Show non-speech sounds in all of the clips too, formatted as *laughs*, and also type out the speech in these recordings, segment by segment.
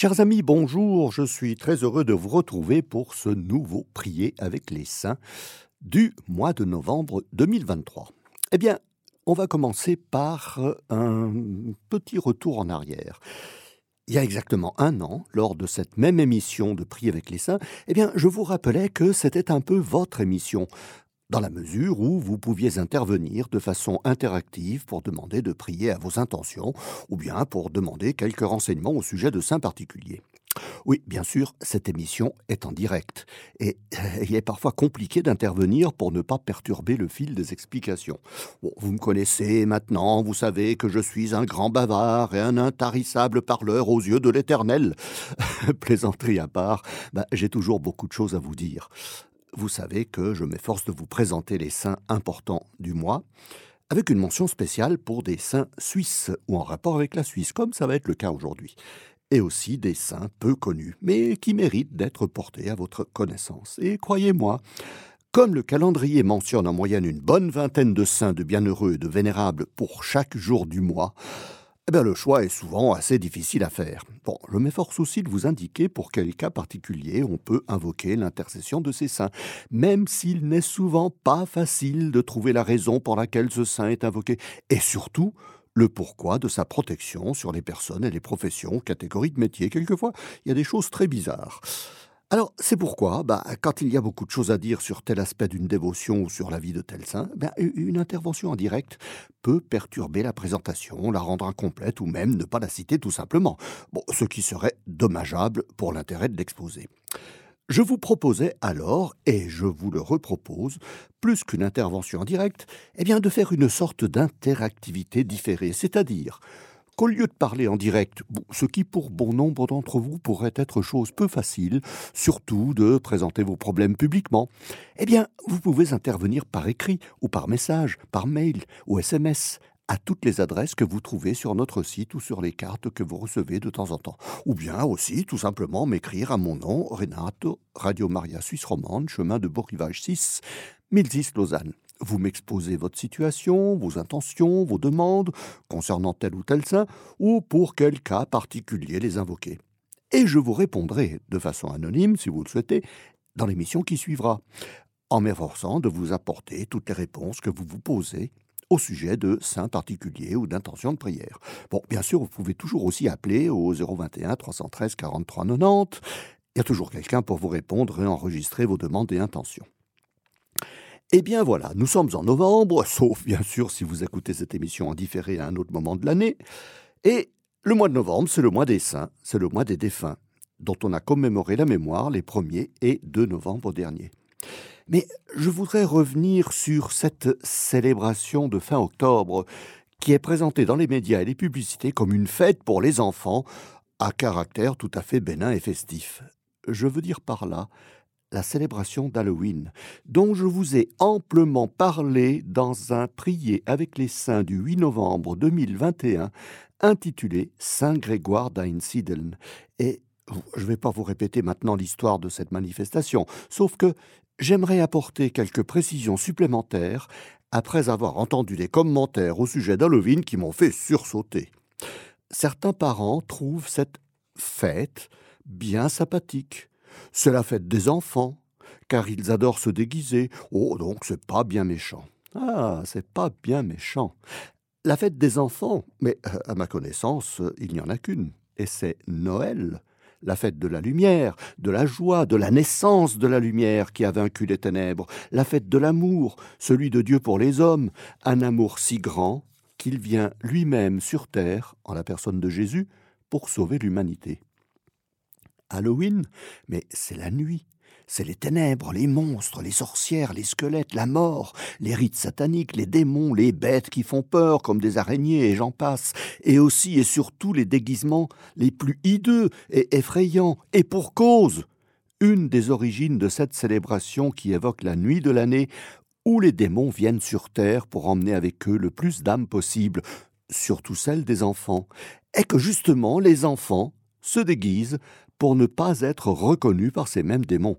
Chers amis, bonjour, je suis très heureux de vous retrouver pour ce nouveau Prier avec les saints du mois de novembre 2023. Eh bien, on va commencer par un petit retour en arrière. Il y a exactement un an, lors de cette même émission de Prier avec les saints, eh bien, je vous rappelais que c'était un peu votre émission dans la mesure où vous pouviez intervenir de façon interactive pour demander de prier à vos intentions, ou bien pour demander quelques renseignements au sujet de saints particuliers. Oui, bien sûr, cette émission est en direct, et *laughs* il est parfois compliqué d'intervenir pour ne pas perturber le fil des explications. vous me connaissez maintenant, vous savez que je suis un grand bavard et un intarissable parleur aux yeux de l'Éternel. *laughs* Plaisanterie à part, ben, j'ai toujours beaucoup de choses à vous dire vous savez que je m'efforce de vous présenter les saints importants du mois, avec une mention spéciale pour des saints suisses ou en rapport avec la Suisse, comme ça va être le cas aujourd'hui, et aussi des saints peu connus, mais qui méritent d'être portés à votre connaissance. Et croyez-moi, comme le calendrier mentionne en moyenne une bonne vingtaine de saints de bienheureux et de vénérables pour chaque jour du mois, eh bien, le choix est souvent assez difficile à faire. Bon, je m'efforce aussi de vous indiquer pour quel cas particulier on peut invoquer l'intercession de ces saints, même s'il n'est souvent pas facile de trouver la raison pour laquelle ce saint est invoqué, et surtout le pourquoi de sa protection sur les personnes et les professions, catégories de métiers. Quelquefois, il y a des choses très bizarres. Alors, c'est pourquoi, bah, quand il y a beaucoup de choses à dire sur tel aspect d'une dévotion ou sur la vie de tel saint, bah, une intervention en direct peut perturber la présentation, la rendre incomplète ou même ne pas la citer tout simplement. Ce qui serait dommageable pour l'intérêt de l'exposé. Je vous proposais alors, et je vous le repropose, plus qu'une intervention en direct, eh bien de faire une sorte d'interactivité différée, c'est-à-dire qu'au lieu de parler en direct, ce qui pour bon nombre d'entre vous pourrait être chose peu facile, surtout de présenter vos problèmes publiquement, eh bien, vous pouvez intervenir par écrit ou par message, par mail ou SMS à toutes les adresses que vous trouvez sur notre site ou sur les cartes que vous recevez de temps en temps. Ou bien aussi, tout simplement, m'écrire à mon nom, Renato, Radio Maria Suisse Romande, chemin de Beau-Rivage 6, 1010 Lausanne. Vous m'exposez votre situation, vos intentions, vos demandes concernant tel ou tel saint, ou pour quel cas particulier les invoquer. Et je vous répondrai de façon anonyme, si vous le souhaitez, dans l'émission qui suivra, en m'efforçant de vous apporter toutes les réponses que vous vous posez au sujet de saints particuliers ou d'intentions de prière. Bon, bien sûr, vous pouvez toujours aussi appeler au 021 313 43 90. Il y a toujours quelqu'un pour vous répondre et enregistrer vos demandes et intentions. Eh bien voilà, nous sommes en novembre, *laughs* sauf bien sûr si vous écoutez cette émission en différé à un autre moment de l'année. Et le mois de novembre, c'est le mois des saints, c'est le mois des défunts, dont on a commémoré la mémoire les 1er et 2 novembre dernier. Mais je voudrais revenir sur cette célébration de fin octobre qui est présentée dans les médias et les publicités comme une fête pour les enfants à caractère tout à fait bénin et festif. Je veux dire par là la célébration d'Halloween, dont je vous ai amplement parlé dans un prier avec les saints du 8 novembre 2021, intitulé Saint Grégoire d'Einsiedeln. Et je ne vais pas vous répéter maintenant l'histoire de cette manifestation, sauf que j'aimerais apporter quelques précisions supplémentaires après avoir entendu des commentaires au sujet d'Halloween qui m'ont fait sursauter. Certains parents trouvent cette fête bien sympathique c'est la fête des enfants, car ils adorent se déguiser. Oh, donc c'est pas bien méchant. Ah, c'est pas bien méchant. La fête des enfants, mais euh, à ma connaissance, il n'y en a qu'une, et c'est Noël, la fête de la lumière, de la joie, de la naissance de la lumière qui a vaincu les ténèbres, la fête de l'amour, celui de Dieu pour les hommes, un amour si grand qu'il vient lui-même sur terre, en la personne de Jésus, pour sauver l'humanité. Halloween, mais c'est la nuit. C'est les ténèbres, les monstres, les sorcières, les squelettes, la mort, les rites sataniques, les démons, les bêtes qui font peur comme des araignées et j'en passe, et aussi et surtout les déguisements les plus hideux et effrayants, et pour cause. Une des origines de cette célébration qui évoque la nuit de l'année où les démons viennent sur terre pour emmener avec eux le plus d'âmes possible, surtout celles des enfants, est que justement les enfants se déguisent pour ne pas être reconnus par ces mêmes démons.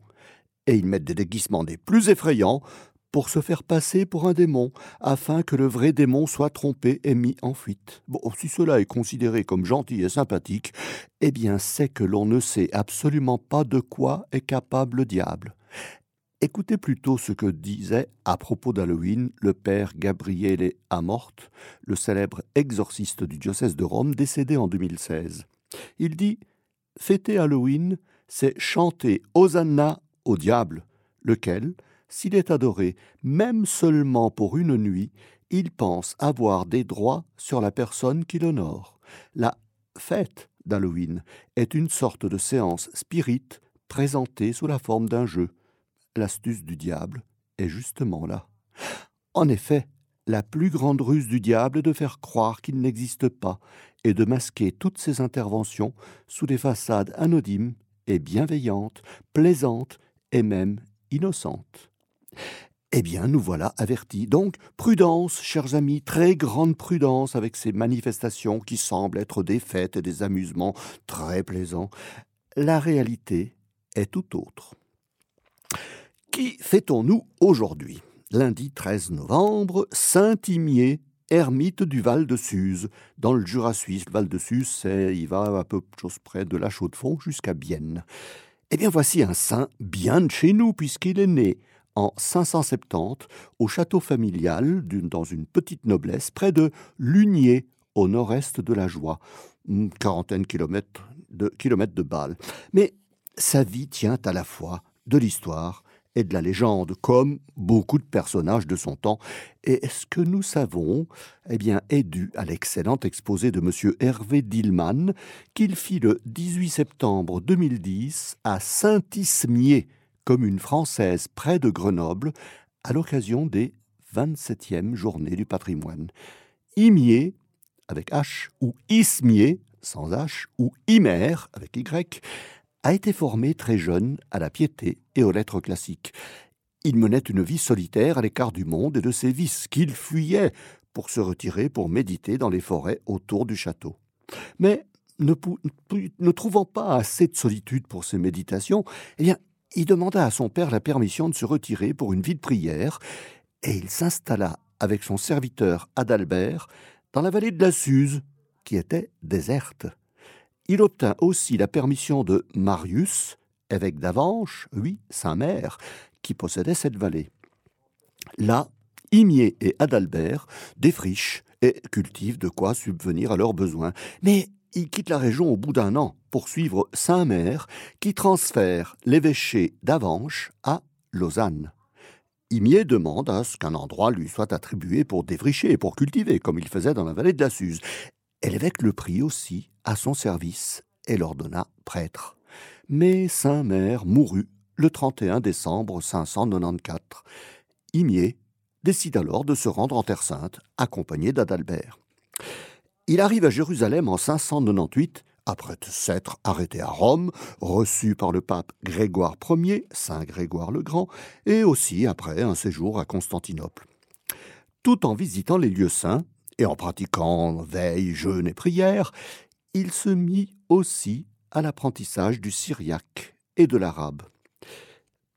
Et ils mettent des déguisements des plus effrayants pour se faire passer pour un démon, afin que le vrai démon soit trompé et mis en fuite. Bon, si cela est considéré comme gentil et sympathique, eh bien c'est que l'on ne sait absolument pas de quoi est capable le diable. Écoutez plutôt ce que disait à propos d'Halloween le père Gabriele Amort, le célèbre exorciste du diocèse de Rome décédé en 2016. Il dit Fêter Halloween, c'est chanter Hosanna au diable, lequel, s'il est adoré, même seulement pour une nuit, il pense avoir des droits sur la personne qui l'honore. La fête d'Halloween est une sorte de séance spirite présentée sous la forme d'un jeu l'astuce du diable est justement là. En effet, la plus grande ruse du diable est de faire croire qu'il n'existe pas et de masquer toutes ses interventions sous des façades anonymes et bienveillantes, plaisantes et même innocentes. Eh bien, nous voilà avertis. Donc, prudence, chers amis, très grande prudence avec ces manifestations qui semblent être des fêtes et des amusements très plaisants. La réalité est tout autre. Qui fêtons-nous aujourd'hui? Lundi 13 novembre, Saint-Imier, ermite du Val de Suse, dans le Jura suisse. Le Val de Suse, il va à peu près de la Chaux-de-Fonds jusqu'à Bienne. Eh bien, voici un saint bien de chez nous, puisqu'il est né en 570 au château familial dans une petite noblesse près de Lunier, au nord-est de la Joie, une quarantaine de kilomètres de Bâle. Mais sa vie tient à la fois de l'histoire et de la légende, comme beaucoup de personnages de son temps. Et ce que nous savons, eh bien, est dû à l'excellent exposé de M. Hervé Dillman, qu'il fit le 18 septembre 2010 à Saint-Ismier, commune française près de Grenoble, à l'occasion des 27e Journées du patrimoine. Imier, avec H, ou Ismier, sans H, ou Imer, avec Y, a été formé très jeune à la piété et aux lettres classiques. Il menait une vie solitaire à l'écart du monde et de ses vices, qu'il fuyait pour se retirer pour méditer dans les forêts autour du château. Mais ne, trouvant pas assez de solitude pour ses méditations, eh bien, il demanda à son père la permission de se retirer pour une vie de prière, et il s'installa avec son serviteur Adalbert dans la vallée de la Suze, qui était déserte. Il obtint aussi la permission de Marius, évêque d'Avanches, oui, Saint-Mère, qui possédait cette vallée. Là, Imier et Adalbert défrichent et cultivent de quoi subvenir à leurs besoins. Mais ils quittent la région au bout d'un an pour suivre Saint-Mère, qui transfère l'évêché d'Avanches à Lausanne. Imier demande à ce qu'un endroit lui soit attribué pour défricher et pour cultiver, comme il faisait dans la vallée de la Suze. L'évêque le prit aussi à son service et l'ordonna prêtre. Mais Saint-Mère mourut le 31 décembre 594. Imier décide alors de se rendre en Terre Sainte, accompagné d'Adalbert. Il arrive à Jérusalem en 598, après s'être arrêté à Rome, reçu par le pape Grégoire Ier, Saint Grégoire le Grand, et aussi après un séjour à Constantinople. Tout en visitant les lieux saints, et en pratiquant veille, jeûne et prière, il se mit aussi à l'apprentissage du syriaque et de l'arabe.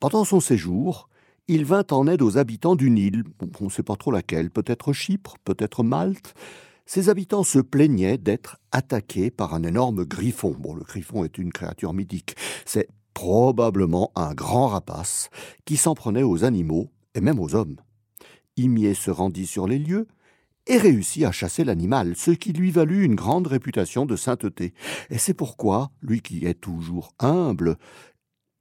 Pendant son séjour, il vint en aide aux habitants d'une île, on ne sait pas trop laquelle, peut-être Chypre, peut-être Malte. Ces habitants se plaignaient d'être attaqués par un énorme griffon. Bon, le griffon est une créature mythique. C'est probablement un grand rapace qui s'en prenait aux animaux et même aux hommes. Imier se rendit sur les lieux et réussit à chasser l'animal, ce qui lui valut une grande réputation de sainteté. Et c'est pourquoi, lui qui est toujours humble,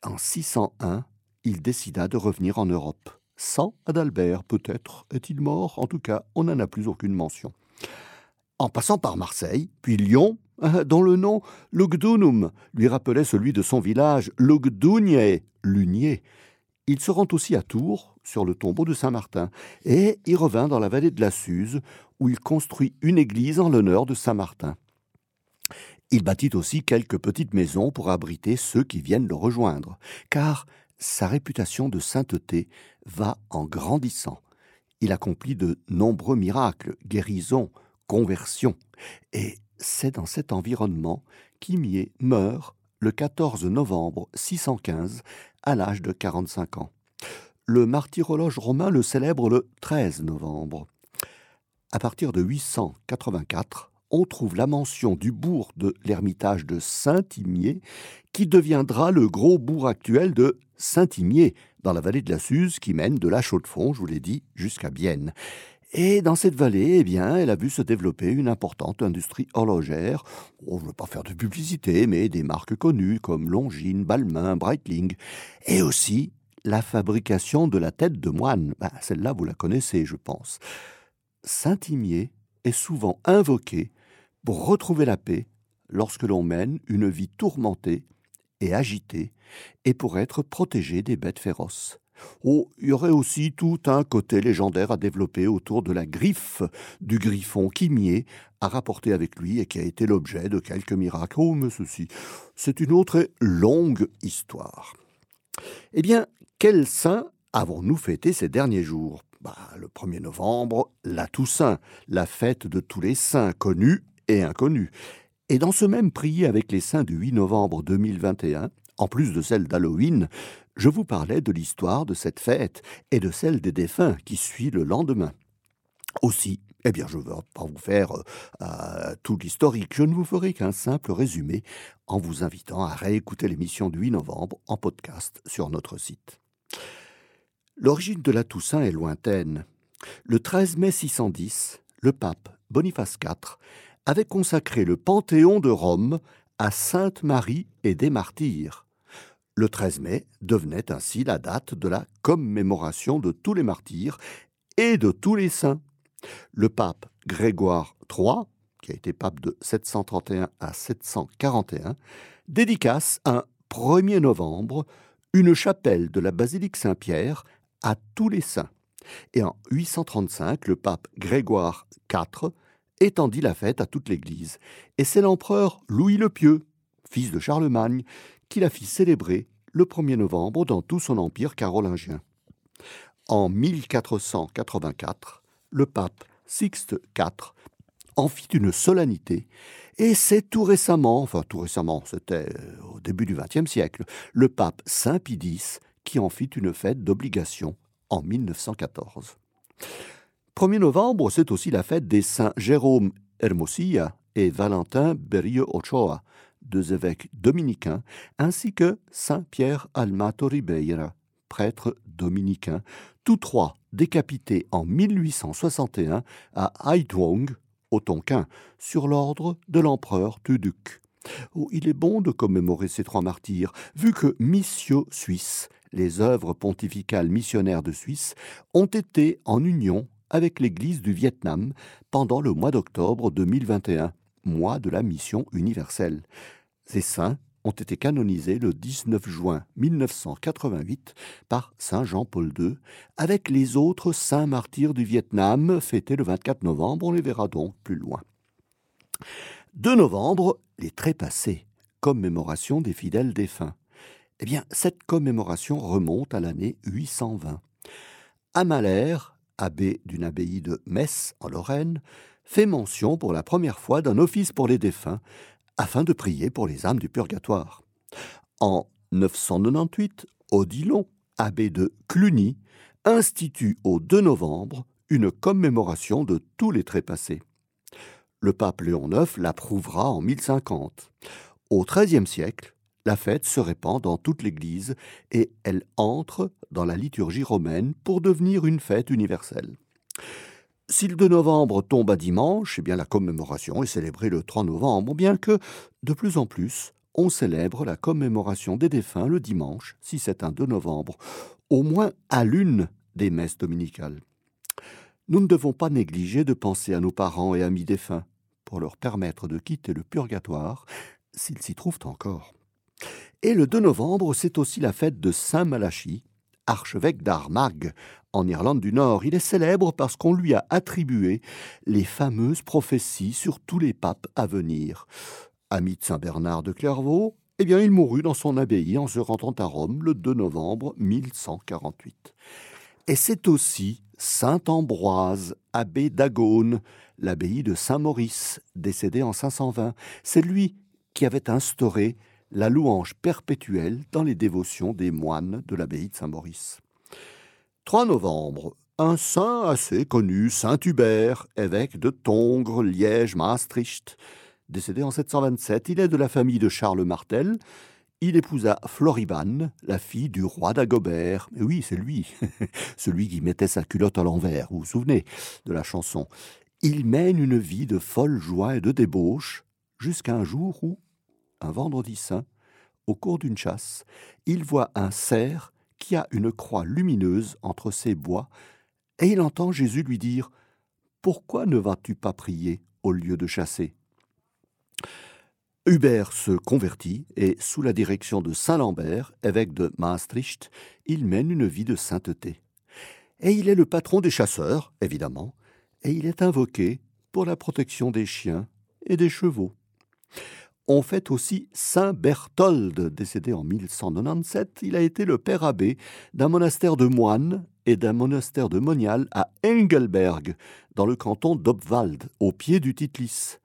en 601, il décida de revenir en Europe. Sans Adalbert, peut-être est-il mort, en tout cas, on n'en a plus aucune mention. En passant par Marseille, puis Lyon, dont le nom Lugdunum lui rappelait celui de son village Lugdunier, Lunier, il se rend aussi à Tours, sur le tombeau de Saint-Martin, et y revint dans la vallée de la Suze, où il construit une église en l'honneur de Saint-Martin. Il bâtit aussi quelques petites maisons pour abriter ceux qui viennent le rejoindre, car sa réputation de sainteté va en grandissant. Il accomplit de nombreux miracles, guérisons, conversions, et c'est dans cet environnement qu'Imier meurt le 14 novembre 615 à l'âge de 45 ans. Le martyrologe romain le célèbre le 13 novembre. À partir de 884, on trouve la mention du bourg de l'ermitage de Saint-Imier, qui deviendra le gros bourg actuel de Saint-Imier, dans la vallée de la Suze, qui mène de la Chaux-de-Fonds, je vous l'ai dit, jusqu'à Bienne. Et dans cette vallée, eh bien, elle a vu se développer une importante industrie horlogère. Oh, je ne veux pas faire de publicité, mais des marques connues comme Longines, Balmain, Breitling. Et aussi la fabrication de la tête de moine. Ben, celle-là, vous la connaissez, je pense. Saint-Imier est souvent invoqué pour retrouver la paix lorsque l'on mène une vie tourmentée et agitée, et pour être protégé des bêtes féroces. Oh, il y aurait aussi tout un côté légendaire à développer autour de la griffe du griffon qu'Imier a rapporté avec lui et qui a été l'objet de quelques miracles. Oh, mais ceci, c'est une autre longue histoire. Eh bien, quel saint avons-nous fêté ces derniers jours? Bah, Le 1er novembre, la Toussaint, la fête de tous les saints connus et inconnus. Et dans ce même prier avec les saints du 8 novembre 2021, en plus de celle d'Halloween, je vous parlais de l'histoire de cette fête et de celle des défunts qui suit le lendemain. Aussi, eh bien, je ne vais pas vous faire euh, tout l'historique, je ne vous ferai qu'un simple résumé en vous invitant à réécouter l'émission du 8 novembre en podcast sur notre site. L'origine de la Toussaint est lointaine. Le 13 mai 610, le pape Boniface IV avait consacré le Panthéon de Rome à Sainte Marie et des Martyrs. Le 13 mai devenait ainsi la date de la commémoration de tous les martyrs et de tous les saints. Le pape Grégoire III, qui a été pape de 731 à 741, dédicace un 1er novembre une chapelle de la basilique Saint-Pierre à tous les saints. Et en 835, le pape Grégoire IV étendit la fête à toute l'Église. Et c'est l'empereur Louis le Pieux, fils de Charlemagne, qui la fit célébrer le 1er novembre dans tout son empire carolingien. En 1484, le pape Sixte IV en fit une solennité, et c'est tout récemment, enfin tout récemment, c'était euh, au début du XXe siècle, le pape Saint Pie X qui en fit une fête d'obligation en 1914. 1er novembre, c'est aussi la fête des saints Jérôme Hermosilla et Valentin Berrio Ochoa, deux évêques dominicains, ainsi que saint Pierre Almato Ribeira, prêtre dominicain, tous trois décapités en 1861 à Haidwong, au Tonkin, sur l'ordre de l'empereur Tuduc. Oh, il est bon de commémorer ces trois martyrs, vu que Missio Suisse, les œuvres pontificales missionnaires de Suisse, ont été en union avec l'Église du Vietnam pendant le mois d'octobre 2021, mois de la mission universelle. Ces saints ont été canonisés le 19 juin 1988 par Saint Jean-Paul II, avec les autres saints martyrs du Vietnam fêtés le 24 novembre, on les verra donc plus loin. 2 novembre, les trépassés, commémoration des fidèles défunts. Eh bien, cette commémoration remonte à l'année 820. Amalère, abbé d'une abbaye de Metz en Lorraine, fait mention pour la première fois d'un office pour les défunts afin de prier pour les âmes du purgatoire. En 998, Odilon, abbé de Cluny, institue au 2 novembre une commémoration de tous les trépassés. Le pape Léon IX l'approuvera en 1050. Au XIIIe siècle, la fête se répand dans toute l'Église et elle entre dans la liturgie romaine pour devenir une fête universelle. Si le 2 novembre tombe à dimanche, eh la commémoration est célébrée le 3 novembre, bien que, de plus en plus, on célèbre la commémoration des défunts le dimanche, si c'est un 2 novembre, au moins à l'une des messes dominicales. Nous ne devons pas négliger de penser à nos parents et amis défunts pour leur permettre de quitter le purgatoire s'ils s'y trouvent encore. Et le 2 novembre, c'est aussi la fête de Saint Malachie, archevêque d'Armagh, en Irlande du Nord. Il est célèbre parce qu'on lui a attribué les fameuses prophéties sur tous les papes à venir. Ami de Saint Bernard de Clairvaux, eh bien, il mourut dans son abbaye en se rendant à Rome le 2 novembre 1148. Et c'est aussi Saint Ambroise, abbé d'Agone, l'abbaye de Saint-Maurice, décédé en 520. C'est lui qui avait instauré la louange perpétuelle dans les dévotions des moines de l'abbaye de Saint-Maurice. 3 novembre, un saint assez connu, Saint Hubert, évêque de Tongres, Liège, Maastricht. Décédé en 727, il est de la famille de Charles Martel. Il épousa Floribane, la fille du roi d'Agobert. Oui, c'est lui, *laughs* celui qui mettait sa culotte à l'envers, vous vous souvenez de la chanson. Il mène une vie de folle joie et de débauche, jusqu'à un jour où, un vendredi saint, au cours d'une chasse, il voit un cerf qui a une croix lumineuse entre ses bois, et il entend Jésus lui dire Pourquoi ne vas-tu pas prier au lieu de chasser? Hubert se convertit et, sous la direction de Saint Lambert, évêque de Maastricht, il mène une vie de sainteté. Et il est le patron des chasseurs, évidemment, et il est invoqué pour la protection des chiens et des chevaux. On fait aussi Saint Berthold, décédé en 1197. Il a été le père abbé d'un monastère de moines et d'un monastère de monial à Engelberg, dans le canton d'Obwald, au pied du Titlis.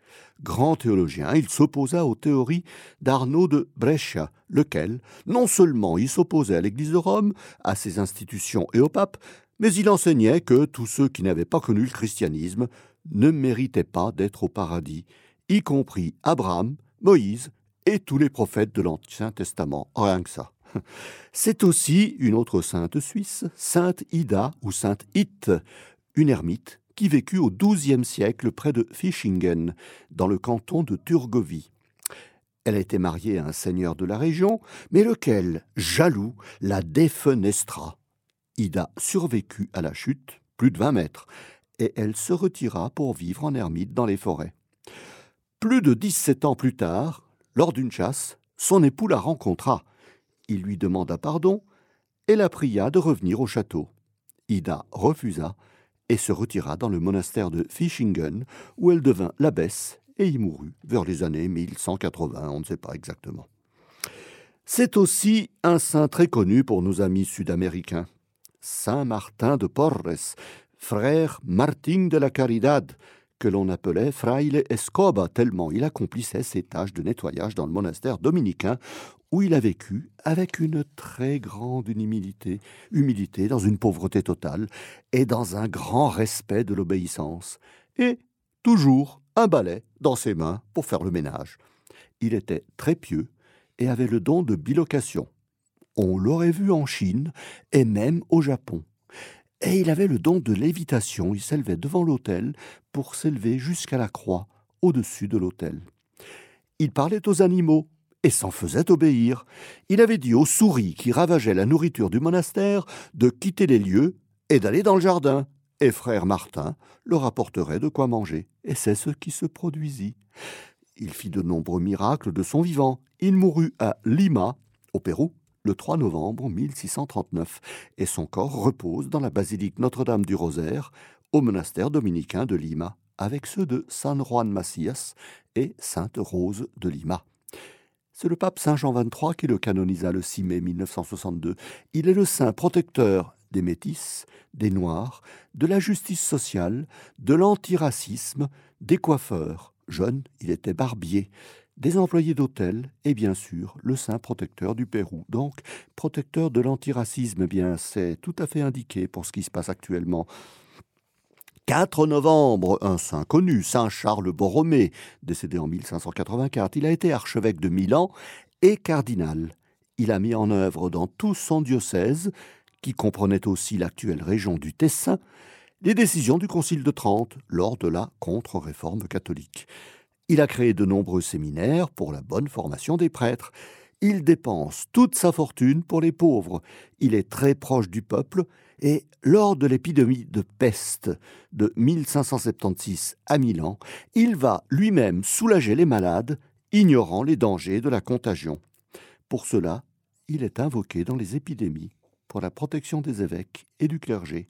Grand théologien, il s'opposa aux théories d'Arnaud de Brescia, lequel, non seulement il s'opposait à l'Église de Rome, à ses institutions et au pape, mais il enseignait que tous ceux qui n'avaient pas connu le christianisme ne méritaient pas d'être au paradis, y compris Abraham, Moïse et tous les prophètes de l'Ancien Testament. Rien que ça. *laughs* C'est aussi une autre sainte suisse, Sainte Ida ou Sainte It, une ermite qui vécut au XIIe siècle près de Fischingen, dans le canton de Turgovie. Elle a été mariée à un seigneur de la région, mais lequel, jaloux, la défenestra. Ida survécut à la chute, plus de vingt mètres, et elle se retira pour vivre en ermite dans les forêts. Plus de dix-sept ans plus tard, lors d'une chasse, son époux la rencontra. Il lui demanda pardon et la pria de revenir au château. Ida refusa et se retira dans le monastère de Fischingen, où elle devint l'abbesse et y mourut vers les années 1180, on ne sait pas exactement. C'est aussi un saint très connu pour nos amis sud-américains. Saint Martin de Porres, frère Martin de la Caridad, que l'on appelait Fraile Escoba, tellement il accomplissait ses tâches de nettoyage dans le monastère dominicain, où il a vécu avec une très grande humilité, humilité dans une pauvreté totale et dans un grand respect de l'obéissance, et toujours un balai dans ses mains pour faire le ménage. Il était très pieux et avait le don de bilocation. On l'aurait vu en Chine et même au Japon. Et il avait le don de lévitation, il s'élevait devant l'autel pour s'élever jusqu'à la croix au-dessus de l'autel. Il parlait aux animaux et s'en faisait obéir. Il avait dit aux souris qui ravageaient la nourriture du monastère de quitter les lieux et d'aller dans le jardin. Et frère Martin leur apporterait de quoi manger. Et c'est ce qui se produisit. Il fit de nombreux miracles de son vivant. Il mourut à Lima, au Pérou, le 3 novembre 1639, et son corps repose dans la basilique Notre-Dame du Rosaire, au monastère dominicain de Lima, avec ceux de San Juan Macias et Sainte Rose de Lima. C'est le pape Saint Jean XXIII qui le canonisa le 6 mai 1962. Il est le saint protecteur des métis, des noirs, de la justice sociale, de l'antiracisme, des coiffeurs. Jeune, il était barbier, des employés d'hôtel et bien sûr le saint protecteur du Pérou. Donc, protecteur de l'antiracisme, eh bien c'est tout à fait indiqué pour ce qui se passe actuellement. 4 novembre, un saint connu, Saint Charles Borromée, décédé en 1584, il a été archevêque de Milan et cardinal. Il a mis en œuvre dans tout son diocèse, qui comprenait aussi l'actuelle région du Tessin, les décisions du Concile de Trente lors de la contre-réforme catholique. Il a créé de nombreux séminaires pour la bonne formation des prêtres. Il dépense toute sa fortune pour les pauvres. Il est très proche du peuple et lors de l'épidémie de peste de 1576 à Milan, il va lui-même soulager les malades, ignorant les dangers de la contagion. Pour cela, il est invoqué dans les épidémies pour la protection des évêques et du clergé.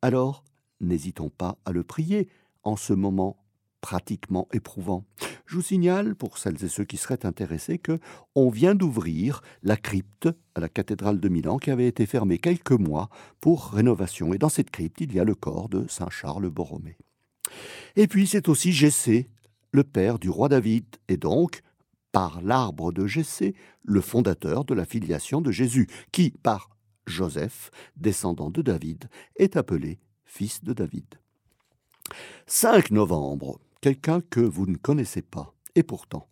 Alors, n'hésitons pas à le prier en ce moment pratiquement éprouvant. Je vous signale, pour celles et ceux qui seraient intéressés, que on vient d'ouvrir la crypte à la cathédrale de Milan qui avait été fermée quelques mois pour rénovation. Et dans cette crypte, il y a le corps de Saint Charles Borromée. Et puis c'est aussi Jessé, le père du roi David, et donc, par l'arbre de Jessé, le fondateur de la filiation de Jésus, qui, par Joseph, descendant de David, est appelé fils de David. 5 novembre, quelqu'un que vous ne connaissez pas, et pourtant,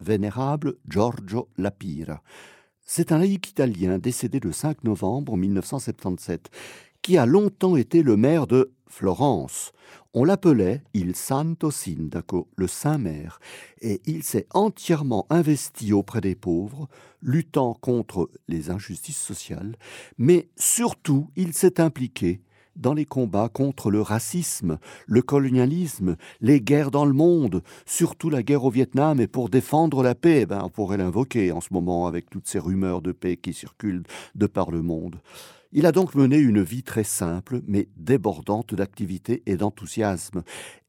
vénérable Giorgio Lapira. C'est un laïc italien décédé le 5 novembre 1977 qui a longtemps été le maire de Florence. On l'appelait il Santo Sindaco, le Saint-Maire, et il s'est entièrement investi auprès des pauvres, luttant contre les injustices sociales, mais surtout il s'est impliqué dans les combats contre le racisme, le colonialisme, les guerres dans le monde, surtout la guerre au Vietnam, et pour défendre la paix, ben, on pourrait l'invoquer en ce moment avec toutes ces rumeurs de paix qui circulent de par le monde. Il a donc mené une vie très simple, mais débordante d'activité et d'enthousiasme.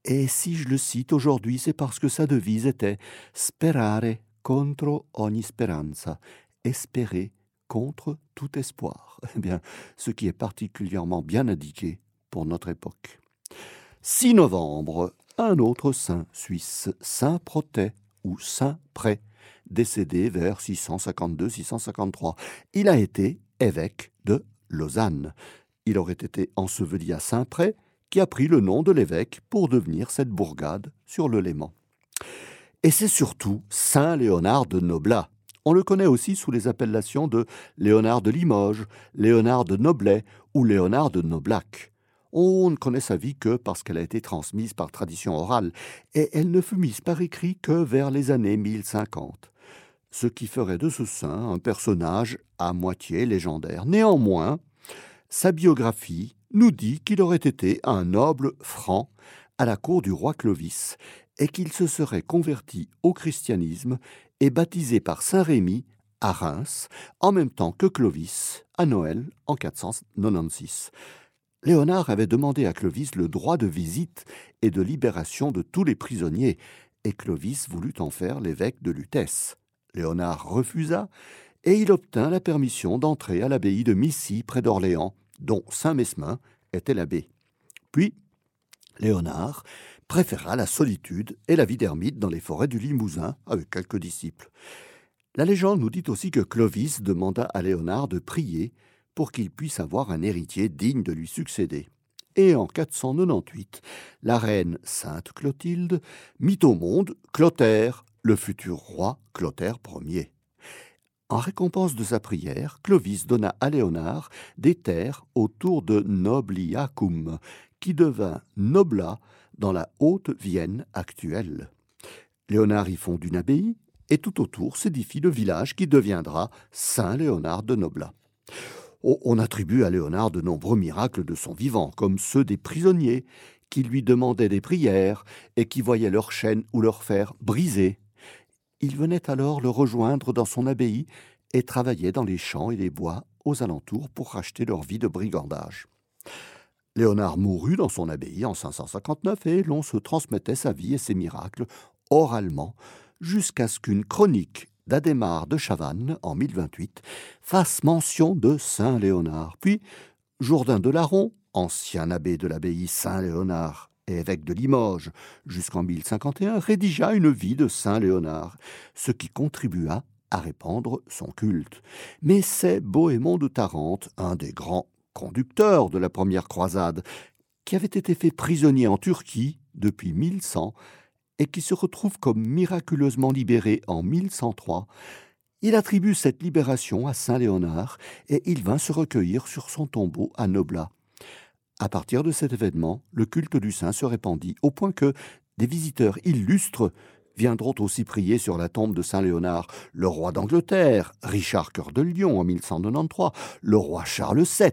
Et si je le cite aujourd'hui, c'est parce que sa devise était Sperare contro ogni speranza, espérer contre tout espoir. *laughs* Eh bien, ce qui est particulièrement bien indiqué pour notre époque. 6 novembre, un autre saint suisse, Saint Protet ou Saint Pré, décédé vers 652-653. Il a été évêque de Lausanne. Il aurait été enseveli à Saint-Pré, qui a pris le nom de l'évêque pour devenir cette bourgade sur le Léman. Et c'est surtout Saint Léonard de Noblat. On le connaît aussi sous les appellations de Léonard de Limoges, Léonard de Noblet ou Léonard de Noblac. On ne connaît sa vie que parce qu'elle a été transmise par tradition orale, et elle ne fut mise par écrit que vers les années 1050 ce qui ferait de ce saint un personnage à moitié légendaire. Néanmoins, sa biographie nous dit qu'il aurait été un noble franc à la cour du roi Clovis et qu'il se serait converti au christianisme et baptisé par Saint Rémy à Reims en même temps que Clovis à Noël en 496. Léonard avait demandé à Clovis le droit de visite et de libération de tous les prisonniers, et Clovis voulut en faire l'évêque de Lutèce. Léonard refusa, et il obtint la permission d'entrer à l'abbaye de Missy près d'Orléans, dont Saint Mesmin était l'abbé. Puis, Léonard préféra la solitude et la vie d'ermite dans les forêts du Limousin avec quelques disciples. La légende nous dit aussi que Clovis demanda à Léonard de prier pour qu'il puisse avoir un héritier digne de lui succéder. Et en 498, la reine Sainte Clotilde mit au monde Clotaire, le futur roi Clotaire Ier. En récompense de sa prière, Clovis donna à Léonard des terres autour de Nobliacum, qui devint Nobla dans la Haute-Vienne actuelle. Léonard y fonde une abbaye, et tout autour s'édifie le village qui deviendra Saint-Léonard de Noblat. On attribue à Léonard de nombreux miracles de son vivant, comme ceux des prisonniers, qui lui demandaient des prières et qui voyaient leurs chaînes ou leurs fers brisés il venait alors le rejoindre dans son abbaye et travaillait dans les champs et les bois aux alentours pour racheter leur vie de brigandage. Léonard mourut dans son abbaye en 559 et l'on se transmettait sa vie et ses miracles oralement jusqu'à ce qu'une chronique d'Adhémar de Chavannes en 1028 fasse mention de Saint Léonard. Puis Jourdain de Laron, ancien abbé de l'abbaye Saint-Léonard évêque de Limoges jusqu'en 1051, rédigea une vie de Saint Léonard, ce qui contribua à répandre son culte. Mais c'est Bohémond de Tarente, un des grands conducteurs de la première croisade, qui avait été fait prisonnier en Turquie depuis 1100 et qui se retrouve comme miraculeusement libéré en 1103, il attribue cette libération à Saint Léonard et il vint se recueillir sur son tombeau à Noblat. À partir de cet événement, le culte du saint se répandit au point que des visiteurs illustres viendront aussi prier sur la tombe de Saint Léonard le roi d'Angleterre, Richard Cœur de Lion en 1193, le roi Charles VII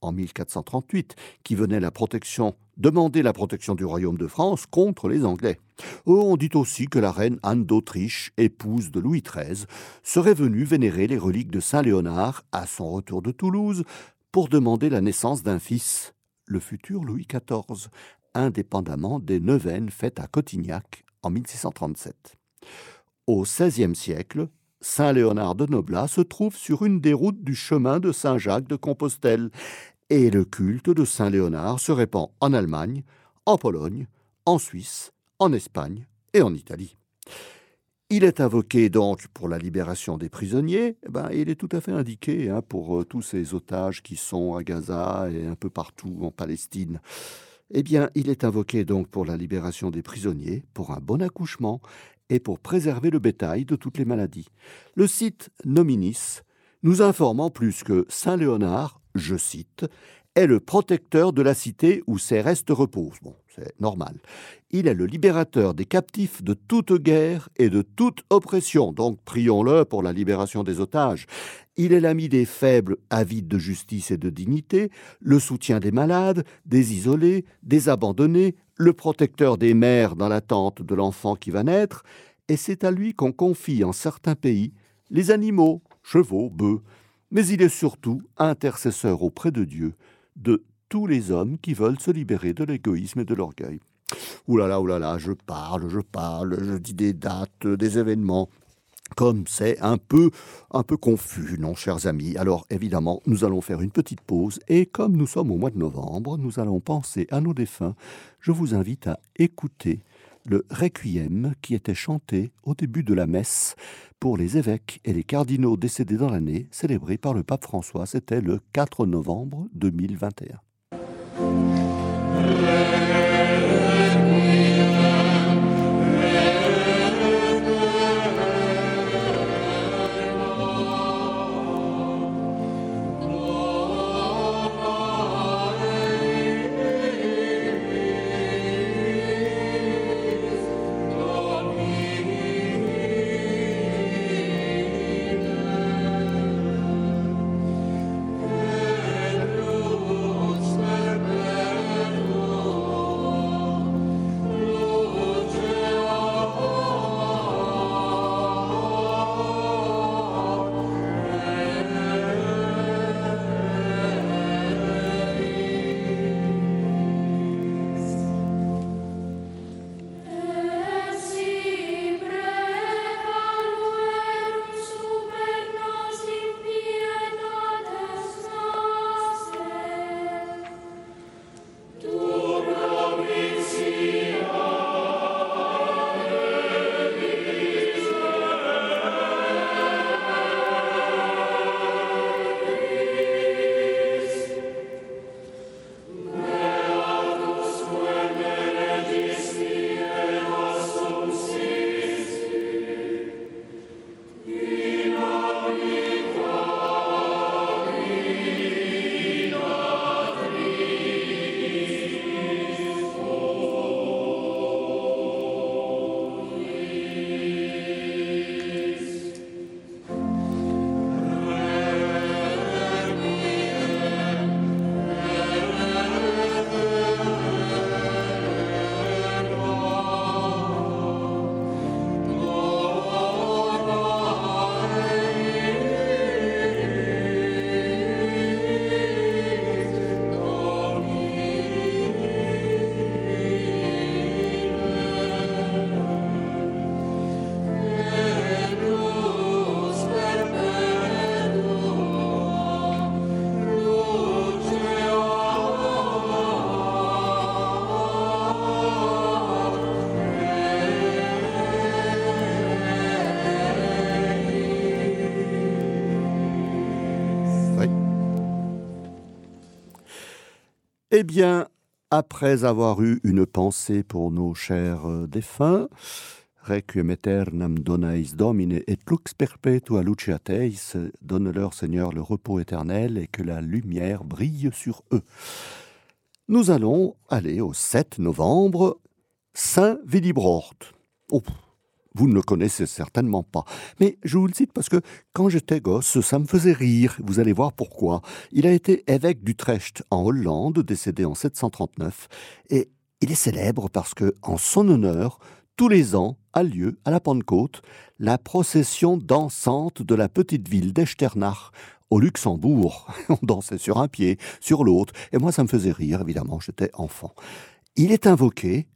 en 1438, qui venait la protection, demander la protection du royaume de France contre les Anglais. Oh, on dit aussi que la reine Anne d'Autriche, épouse de Louis XIII, serait venue vénérer les reliques de Saint Léonard à son retour de Toulouse pour demander la naissance d'un fils le futur Louis XIV, indépendamment des neuvaines faites à Cotignac en 1637. Au XVIe siècle, Saint Léonard de Noblat se trouve sur une des routes du chemin de Saint-Jacques de Compostelle, et le culte de Saint Léonard se répand en Allemagne, en Pologne, en Suisse, en Espagne et en Italie. Il est invoqué donc pour la libération des prisonniers. Eh ben, il est tout à fait indiqué hein, pour euh, tous ces otages qui sont à Gaza et un peu partout en Palestine. Eh bien, il est invoqué donc pour la libération des prisonniers, pour un bon accouchement et pour préserver le bétail de toutes les maladies. Le site Nominis nous informe en plus que Saint Léonard, je cite, est le protecteur de la cité où ses restes reposent. Bon, c'est normal. Il est le libérateur des captifs de toute guerre et de toute oppression, donc prions-le pour la libération des otages. Il est l'ami des faibles avides de justice et de dignité, le soutien des malades, des isolés, des abandonnés, le protecteur des mères dans l'attente de l'enfant qui va naître, et c'est à lui qu'on confie en certains pays les animaux, chevaux, bœufs, mais il est surtout intercesseur auprès de Dieu de tous les hommes qui veulent se libérer de l'égoïsme et de l'orgueil. Ouh là là, là là, je parle, je parle, je dis des dates, des événements. Comme c'est un peu, un peu confus, non, chers amis. Alors, évidemment, nous allons faire une petite pause et comme nous sommes au mois de novembre, nous allons penser à nos défunts. Je vous invite à écouter le requiem qui était chanté au début de la messe pour les évêques et les cardinaux décédés dans l'année, célébré par le pape François. C'était le 4 novembre 2021. Eh bien, après avoir eu une pensée pour nos chers euh, défunts, Requiem aeternam donais Domine et lux perpetua lucia teis, donne-leur Seigneur le repos éternel et que la lumière brille sur eux. Nous allons aller au 7 novembre, Saint Willibrord. Oh, vous ne le connaissez certainement pas. Mais je vous le cite parce que quand j'étais gosse, ça me faisait rire. Vous allez voir pourquoi. Il a été évêque d'Utrecht en Hollande, décédé en 739. Et il est célèbre parce que, en son honneur, tous les ans a lieu, à la Pentecôte, la procession dansante de la petite ville d'Echternach, au Luxembourg. *laughs* On dansait sur un pied, sur l'autre, et moi ça me faisait rire, évidemment, j'étais enfant. Il est invoqué,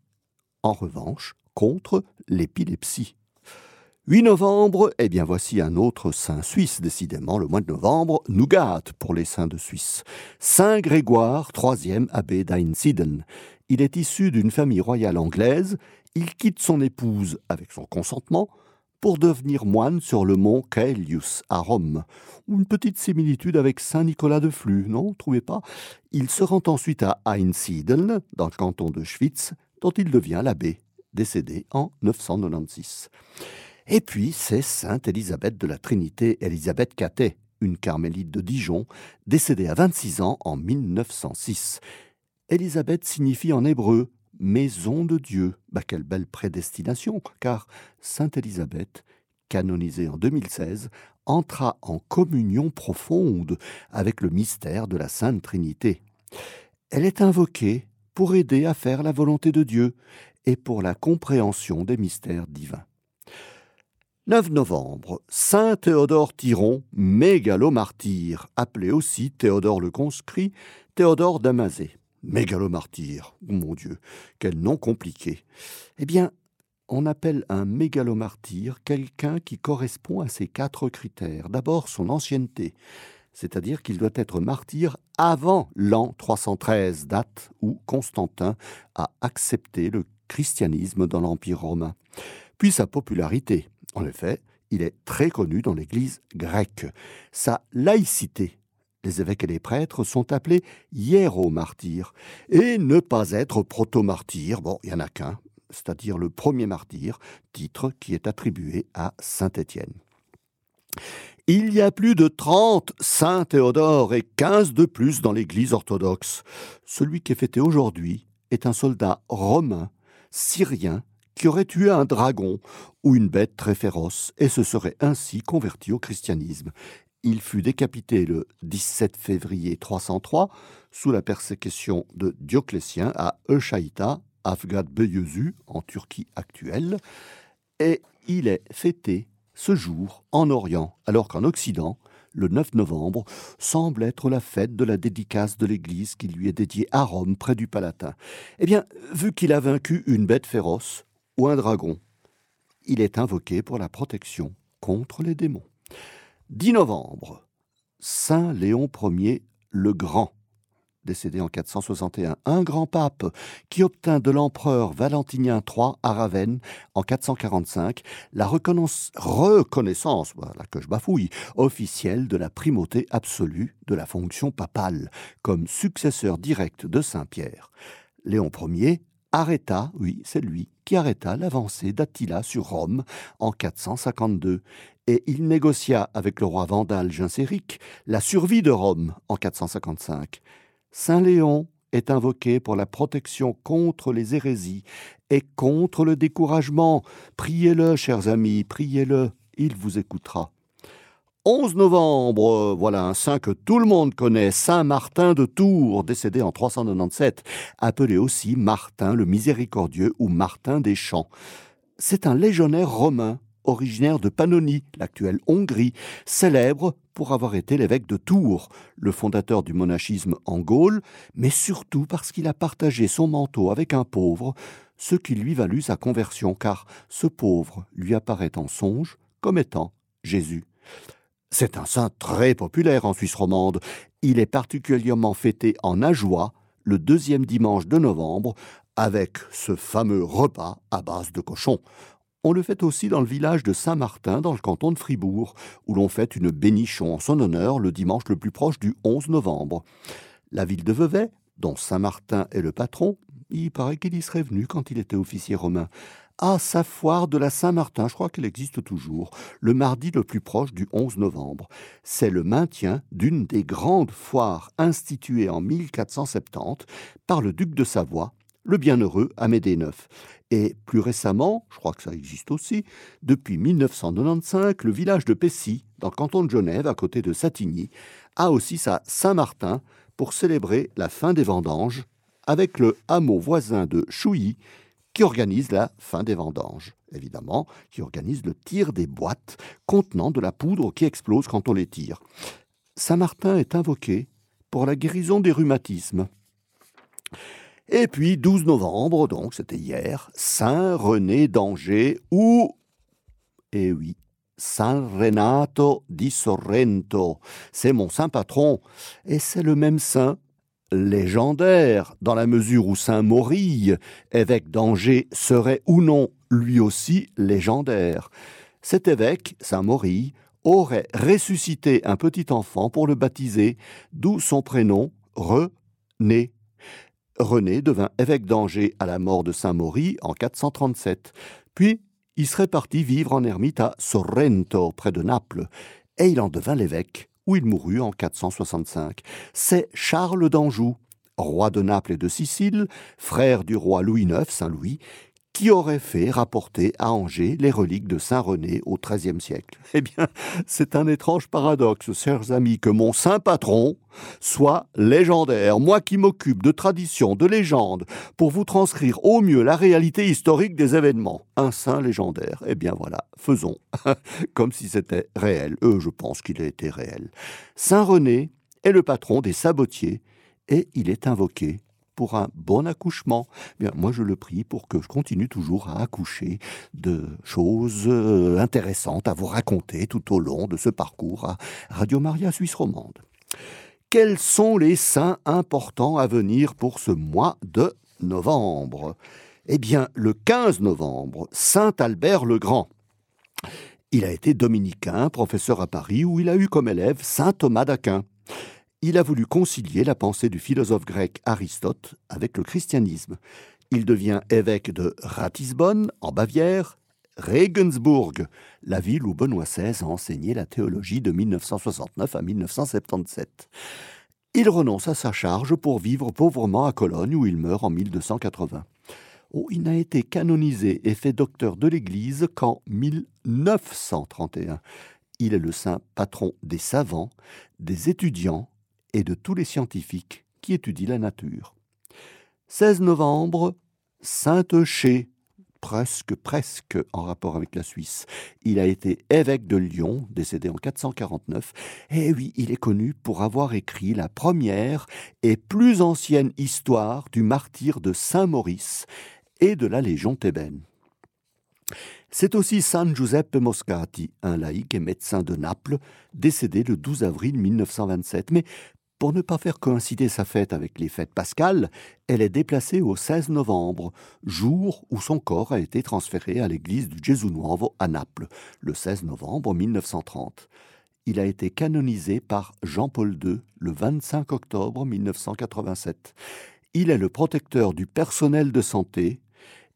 en revanche, contre l'épilepsie. 8 novembre, eh bien voici un autre saint suisse, décidément, le mois de novembre, nous gâte pour les saints de Suisse. Saint Grégoire, troisième abbé d'Einsiedeln. Il est issu d'une famille royale anglaise, il quitte son épouse avec son consentement pour devenir moine sur le mont Caelius à Rome. Une petite similitude avec Saint Nicolas de Flux, non Trouvez pas? Il se rend ensuite à Einsiedeln, dans le canton de Schwytz, dont il devient l'abbé, décédé en 996. Et puis, c'est Sainte Élisabeth de la Trinité, Élisabeth Catet, une carmélite de Dijon, décédée à 26 ans en 1906. Élisabeth signifie en hébreu maison de Dieu. Bah, quelle belle prédestination, car Sainte Élisabeth, canonisée en 2016, entra en communion profonde avec le mystère de la Sainte Trinité. Elle est invoquée pour aider à faire la volonté de Dieu et pour la compréhension des mystères divins. 9 novembre, Saint Théodore Tyron, mégalomartyr, appelé aussi Théodore le conscrit, Théodore d'Amazé. Mégalomartyr, oh mon Dieu, quel nom compliqué. Eh bien, on appelle un mégalomartyr quelqu'un qui correspond à ces quatre critères. D'abord, son ancienneté, c'est-à-dire qu'il doit être martyr avant l'an 313, date où Constantin a accepté le christianisme dans l'Empire romain. Puis sa popularité, en effet, il est très connu dans l'Église grecque. Sa laïcité, les évêques et les prêtres sont appelés hiéromartyrs, et ne pas être proto-martyr, bon, il n'y en a qu'un, c'est-à-dire le premier martyr, titre qui est attribué à Saint Étienne. Il y a plus de trente Saint Théodore et quinze de plus dans l'Église orthodoxe. Celui qui est fêté aujourd'hui est un soldat romain, syrien, qui aurait tué un dragon ou une bête très féroce et se serait ainsi converti au christianisme. Il fut décapité le 17 février 303 sous la persécution de Dioclétien à Euchaïta, Afgad Beyezu, en Turquie actuelle, et il est fêté ce jour en Orient, alors qu'en Occident, le 9 novembre, semble être la fête de la dédicace de l'église qui lui est dédiée à Rome, près du Palatin. Eh bien, vu qu'il a vaincu une bête féroce, ou un dragon. Il est invoqué pour la protection contre les démons. 10 novembre, Saint Léon Ier le Grand, décédé en 461, un grand pape qui obtint de l'empereur Valentinien III à Ravenne en 445 la reconnaissance, voilà que je bafouille, officielle de la primauté absolue de la fonction papale comme successeur direct de Saint Pierre. Léon Ier arrêta, oui, c'est lui, qui arrêta l'avancée d'Attila sur Rome en 452, et il négocia avec le roi vandal Genséric la survie de Rome en 455. Saint Léon est invoqué pour la protection contre les hérésies et contre le découragement. Priez-le, chers amis, priez-le, il vous écoutera. 11 novembre, voilà un saint que tout le monde connaît, Saint Martin de Tours, décédé en 397, appelé aussi Martin le Miséricordieux ou Martin des Champs. C'est un légionnaire romain, originaire de Pannonie, l'actuelle Hongrie, célèbre pour avoir été l'évêque de Tours, le fondateur du monachisme en Gaule, mais surtout parce qu'il a partagé son manteau avec un pauvre, ce qui lui valut sa conversion, car ce pauvre lui apparaît en songe comme étant Jésus. C'est un saint très populaire en Suisse romande. Il est particulièrement fêté en Ajoie, le deuxième dimanche de novembre, avec ce fameux repas à base de cochon. On le fait aussi dans le village de Saint-Martin, dans le canton de Fribourg, où l'on fait une bénichon en son honneur le dimanche le plus proche du 11 novembre. La ville de Vevey, dont Saint-Martin est le patron, il paraît qu'il y serait venu quand il était officier romain à sa foire de la Saint-Martin, je crois qu'elle existe toujours, le mardi le plus proche du 11 novembre. C'est le maintien d'une des grandes foires instituées en 1470 par le duc de Savoie, le bienheureux Amédée IX. Et plus récemment, je crois que ça existe aussi, depuis 1995, le village de Pessy, dans le canton de Genève, à côté de Satigny, a aussi sa Saint-Martin pour célébrer la fin des vendanges avec le hameau voisin de Chouilly qui organise la fin des vendanges, évidemment, qui organise le tir des boîtes contenant de la poudre qui explose quand on les tire. Saint-Martin est invoqué pour la guérison des rhumatismes. Et puis, 12 novembre, donc c'était hier, Saint René d'Angers ou, eh oui, Saint Renato di Sorrento. C'est mon saint patron. Et c'est le même saint légendaire, dans la mesure où Saint Maurille, évêque d'Angers, serait ou non lui aussi légendaire. cet évêque, Saint Maury, aurait ressuscité un petit enfant pour le baptiser, d'où son prénom René. René devint évêque d'Angers à la mort de Saint Maury en 437. Puis il serait parti vivre en ermite à Sorrento, près de Naples, et il en devint l'évêque, où il mourut en 465. C'est Charles d'Anjou, roi de Naples et de Sicile, frère du roi Louis IX, Saint Louis, qui aurait fait rapporter à Angers les reliques de Saint René au XIIIe siècle? Eh bien, c'est un étrange paradoxe, chers amis, que mon saint patron soit légendaire, moi qui m'occupe de traditions, de légendes, pour vous transcrire au mieux la réalité historique des événements. Un saint légendaire. Eh bien voilà, faisons, *laughs* comme si c'était réel. Eux, je pense qu'il a été réel. Saint René est le patron des sabotiers, et il est invoqué pour un bon accouchement. Bien, moi, je le prie pour que je continue toujours à accoucher de choses euh, intéressantes à vous raconter tout au long de ce parcours à Radio Maria Suisse Romande. Quels sont les saints importants à venir pour ce mois de novembre? Eh bien, le 15 novembre, Saint Albert le Grand. Il a été dominicain, professeur à Paris, où il a eu comme élève Saint Thomas d'Aquin il a voulu concilier la pensée du philosophe grec Aristote avec le christianisme. Il devient évêque de Ratisbonne, en Bavière, Regensburg, la ville où Benoît XVI a enseigné la théologie de 1969 à 1977. Il renonce à sa charge pour vivre pauvrement à Cologne où il meurt en 1280. Oh, il n'a été canonisé et fait docteur de l'Église qu'en 1931. Il est le saint patron des savants, des étudiants et de tous les scientifiques qui étudient la nature. 16 novembre, Saint-Euché, presque, presque en rapport avec la Suisse. Il a été évêque de Lyon, décédé en 449, et oui, il est connu pour avoir écrit la première et plus ancienne histoire du martyr de Saint-Maurice et de la Légion thébaine. C'est aussi San Giuseppe Moscati, un laïc et médecin de Naples, décédé le 12 avril 1927, mais pour ne pas faire coïncider sa fête avec les fêtes pascales, elle est déplacée au 16 novembre, jour où son corps a été transféré à l'église du Gesù Nuovo à Naples, le 16 novembre 1930. Il a été canonisé par Jean-Paul II le 25 octobre 1987. Il est le protecteur du personnel de santé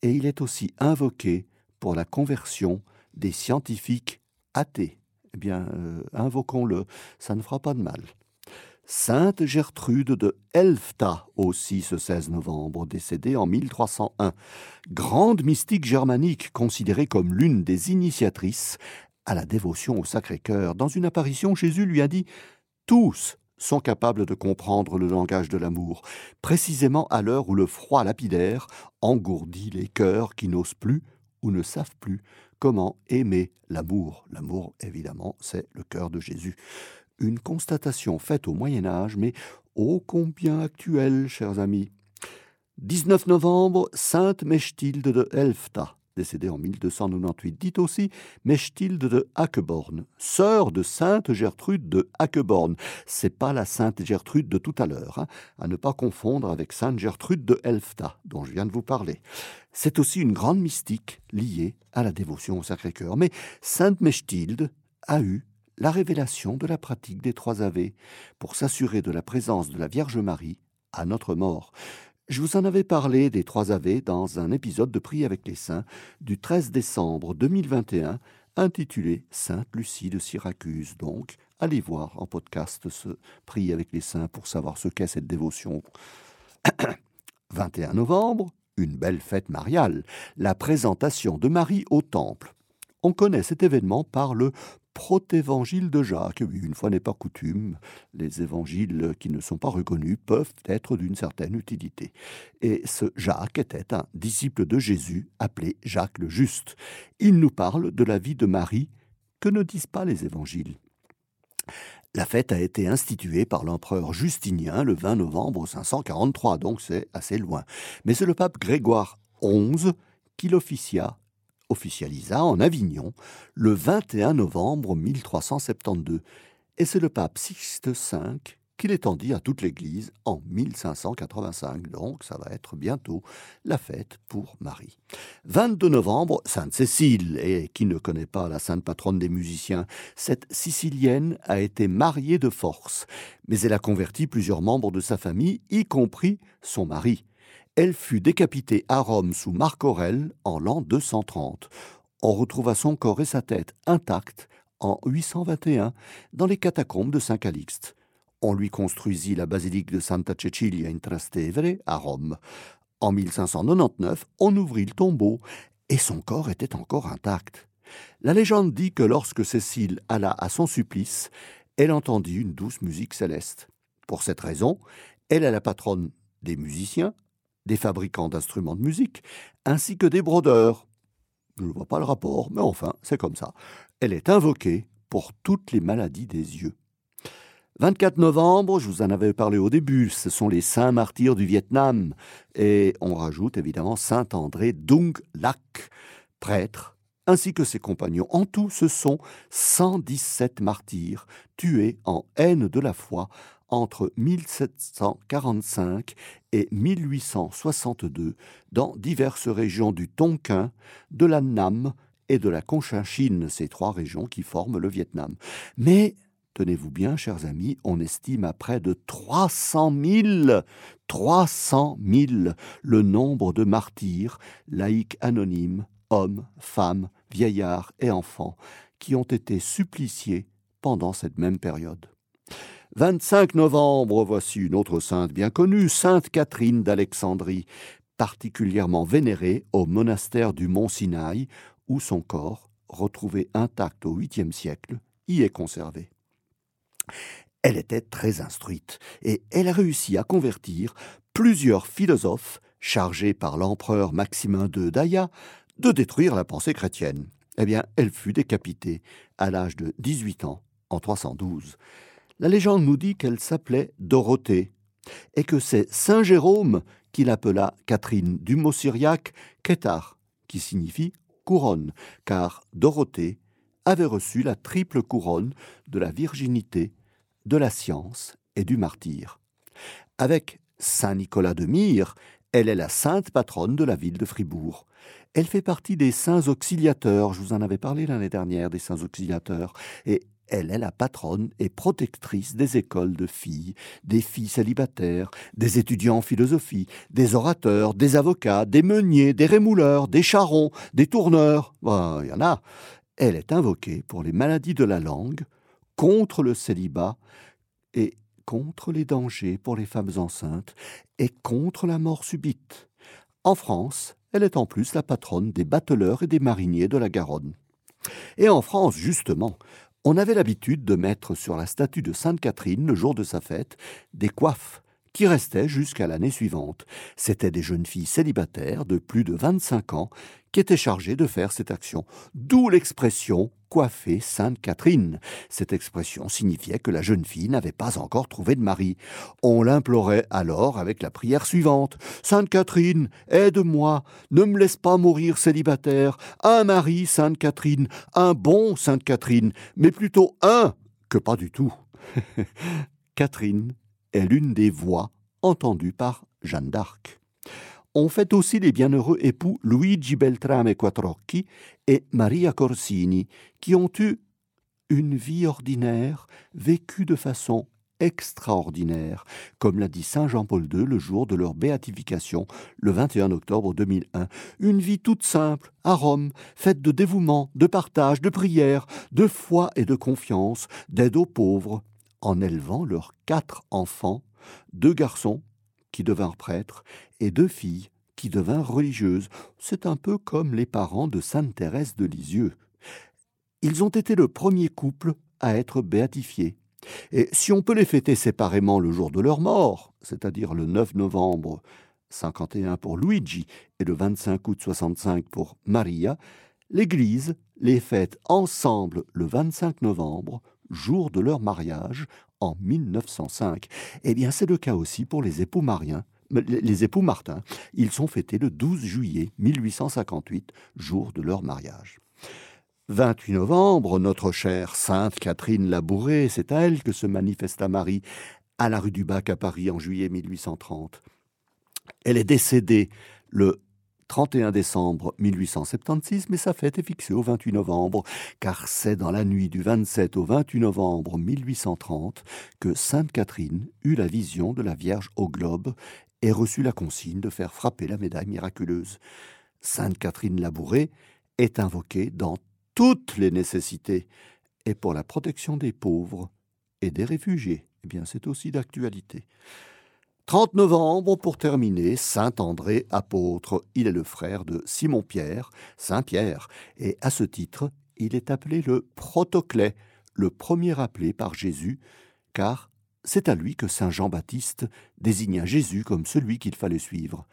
et il est aussi invoqué pour la conversion des scientifiques athées. Eh bien, euh, invoquons-le, ça ne fera pas de mal. Sainte Gertrude de Elfta, aussi ce 16 novembre, décédée en 1301. Grande mystique germanique considérée comme l'une des initiatrices à la dévotion au Sacré-Cœur. Dans une apparition, Jésus lui a dit Tous sont capables de comprendre le langage de l'amour, précisément à l'heure où le froid lapidaire engourdit les cœurs qui n'osent plus ou ne savent plus comment aimer l'amour. L'amour, évidemment, c'est le cœur de Jésus une constatation faite au Moyen Âge, mais ô combien actuelle, chers amis. 19 novembre, Sainte Mechtilde de Elfta, décédée en 1298, dit aussi Mechtilde de Hackeborn, sœur de Sainte Gertrude de Hackeborn. C'est pas la Sainte Gertrude de tout à l'heure, hein, à ne pas confondre avec Sainte Gertrude de Elfta, dont je viens de vous parler. C'est aussi une grande mystique liée à la dévotion au Sacré-Cœur. Mais Sainte Mechtilde a eu la révélation de la pratique des trois Ave pour s'assurer de la présence de la Vierge Marie à notre mort. Je vous en avais parlé des trois Ave dans un épisode de Prix avec les Saints du 13 décembre 2021 intitulé Sainte Lucie de Syracuse. Donc, allez voir en podcast ce Prix avec les Saints pour savoir ce qu'est cette dévotion. *clears throat* 21 novembre, une belle fête mariale, la présentation de Marie au Temple. On connaît cet événement par le protévangile de Jacques. Oui, une fois n'est pas coutume, les évangiles qui ne sont pas reconnus peuvent être d'une certaine utilité. Et ce Jacques était un disciple de Jésus appelé Jacques le Juste. Il nous parle de la vie de Marie que ne disent pas les évangiles? La fête a été instituée par l'empereur Justinien le 20 novembre 543, donc c'est assez loin. Mais c'est le pape Grégoire XI qui l'officia officialisa en Avignon le 21 novembre 1372. Et c'est le pape Sixte V qu'il étendit à toute l'Église en 1585. Donc ça va être bientôt la fête pour Marie. 22 novembre, Sainte Cécile. Et qui ne connaît pas la sainte patronne des musiciens Cette Sicilienne a été mariée de force, mais elle a converti plusieurs membres de sa famille, y compris son mari. Elle fut décapitée à Rome sous Marc Aurèle en l'an 230. On retrouva son corps et sa tête intacts en 821 dans les catacombes de Saint Calixte on lui construisit la basilique de Santa Cecilia in Trastevere à Rome. En 1599, on ouvrit le tombeau et son corps était encore intact. La légende dit que lorsque Cécile alla à son supplice, elle entendit une douce musique céleste. Pour cette raison, elle est la patronne des musiciens, des fabricants d'instruments de musique, ainsi que des brodeurs. Je ne vois pas le rapport, mais enfin, c'est comme ça. Elle est invoquée pour toutes les maladies des yeux. 24 novembre, je vous en avais parlé au début, ce sont les saints martyrs du Vietnam. Et on rajoute évidemment Saint André Dung Lac, prêtre, ainsi que ses compagnons. En tout, ce sont 117 martyrs tués en haine de la foi entre 1745 et 1862 dans diverses régions du Tonkin, de la Nam et de la Cochinchine, ces trois régions qui forment le Vietnam. Mais tenez-vous bien, chers amis, on estime à près de 300 000, 300 000 le nombre de martyrs, laïcs anonymes, hommes, femmes, vieillards et enfants, qui ont été suppliciés pendant cette même période. 25 novembre, voici une autre sainte bien connue, Sainte Catherine d'Alexandrie, particulièrement vénérée au monastère du Mont Sinaï, où son corps, retrouvé intact au 8e siècle, y est conservé. Elle était très instruite et elle a réussi à convertir plusieurs philosophes chargés par l'empereur Maximin de Daïa de détruire la pensée chrétienne. Eh bien, elle fut décapitée à l'âge de 18 ans en 312. La légende nous dit qu'elle s'appelait Dorothée et que c'est Saint Jérôme qui l'appela Catherine du mot syriaque Kétar, qui signifie couronne, car Dorothée avait reçu la triple couronne de la virginité, de la science et du martyr. Avec Saint Nicolas de Myre, elle est la sainte patronne de la ville de Fribourg. Elle fait partie des saints auxiliateurs, je vous en avais parlé l'année dernière des saints auxiliateurs, et elle est la patronne et protectrice des écoles de filles, des filles célibataires, des étudiants en philosophie, des orateurs, des avocats, des meuniers, des rémouleurs, des charrons, des tourneurs. Il y en a. Elle est invoquée pour les maladies de la langue, contre le célibat et contre les dangers pour les femmes enceintes et contre la mort subite. En France, elle est en plus la patronne des bateleurs et des mariniers de la Garonne. Et en France, justement, on avait l'habitude de mettre sur la statue de Sainte Catherine, le jour de sa fête, des coiffes qui restaient jusqu'à l'année suivante. C'étaient des jeunes filles célibataires de plus de 25 ans qui étaient chargées de faire cette action. D'où l'expression coiffer Sainte Catherine. Cette expression signifiait que la jeune fille n'avait pas encore trouvé de mari. On l'implorait alors avec la prière suivante. Sainte Catherine, aide-moi, ne me laisse pas mourir célibataire. Un mari, Sainte Catherine, un bon Sainte Catherine, mais plutôt un que pas du tout. *laughs* Catherine est l'une des voix entendues par Jeanne d'Arc. On fait aussi les bienheureux époux Luigi Beltrame Quattrocchi et Maria Corsini, qui ont eu une vie ordinaire vécue de façon extraordinaire, comme l'a dit Saint Jean-Paul II le jour de leur béatification, le 21 octobre 2001. Une vie toute simple, à Rome, faite de dévouement, de partage, de prière, de foi et de confiance, d'aide aux pauvres, en élevant leurs quatre enfants, deux garçons qui devinrent prêtres et deux filles qui devinrent religieuses. C'est un peu comme les parents de Sainte Thérèse de Lisieux. Ils ont été le premier couple à être béatifiés. Et si on peut les fêter séparément le jour de leur mort, c'est-à-dire le 9 novembre 51 pour Luigi et le 25 août 65 pour Maria, l'Église les fête ensemble le 25 novembre jour de leur mariage en 1905. Eh bien, c'est le cas aussi pour les époux mariens. Martin, ils sont fêtés le 12 juillet 1858, jour de leur mariage. 28 novembre, notre chère Sainte Catherine Labourée, c'est à elle que se manifesta Marie. à la rue du Bac à Paris en juillet 1830. Elle est décédée le 31 décembre 1876, mais sa fête est fixée au 28 novembre, car c'est dans la nuit du 27 au 28 novembre 1830 que Sainte Catherine eut la vision de la Vierge au globe et reçut la consigne de faire frapper la médaille miraculeuse. Sainte Catherine Labourée est invoquée dans toutes les nécessités et pour la protection des pauvres et des réfugiés. Eh bien, c'est aussi d'actualité. 30 novembre, pour terminer, Saint André, apôtre. Il est le frère de Simon-Pierre, Saint-Pierre, et à ce titre, il est appelé le protoclet, le premier appelé par Jésus, car c'est à lui que Saint Jean-Baptiste désigna Jésus comme celui qu'il fallait suivre.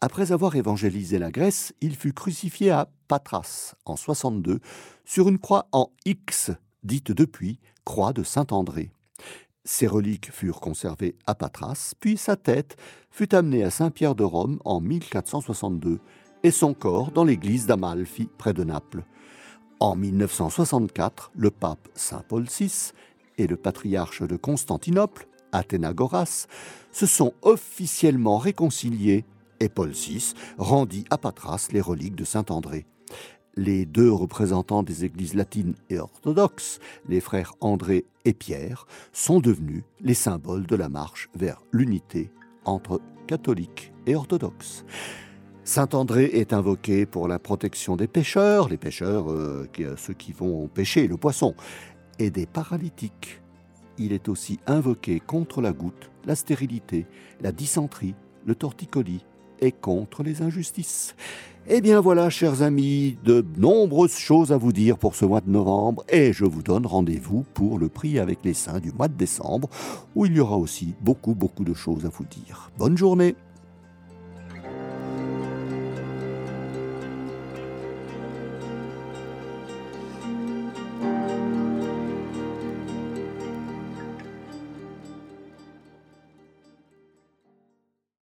Après avoir évangélisé la Grèce, il fut crucifié à Patras en 62 sur une croix en X, dite depuis croix de Saint André. Ses reliques furent conservées à Patras, puis sa tête fut amenée à Saint-Pierre de Rome en 1462 et son corps dans l'église d'Amalfi près de Naples. En 1964, le pape Saint Paul VI et le patriarche de Constantinople, Athénagoras, se sont officiellement réconciliés et Paul VI rendit à Patras les reliques de Saint André les deux représentants des églises latines et orthodoxes, les frères André et Pierre, sont devenus les symboles de la marche vers l'unité entre catholiques et orthodoxes. Saint André est invoqué pour la protection des pêcheurs, les pêcheurs, euh, ceux qui vont pêcher le poisson, et des paralytiques. Il est aussi invoqué contre la goutte, la stérilité, la dysenterie, le torticolis et contre les injustices. Eh bien voilà, chers amis, de nombreuses choses à vous dire pour ce mois de novembre et je vous donne rendez-vous pour le prix avec les saints du mois de décembre où il y aura aussi beaucoup beaucoup de choses à vous dire. Bonne journée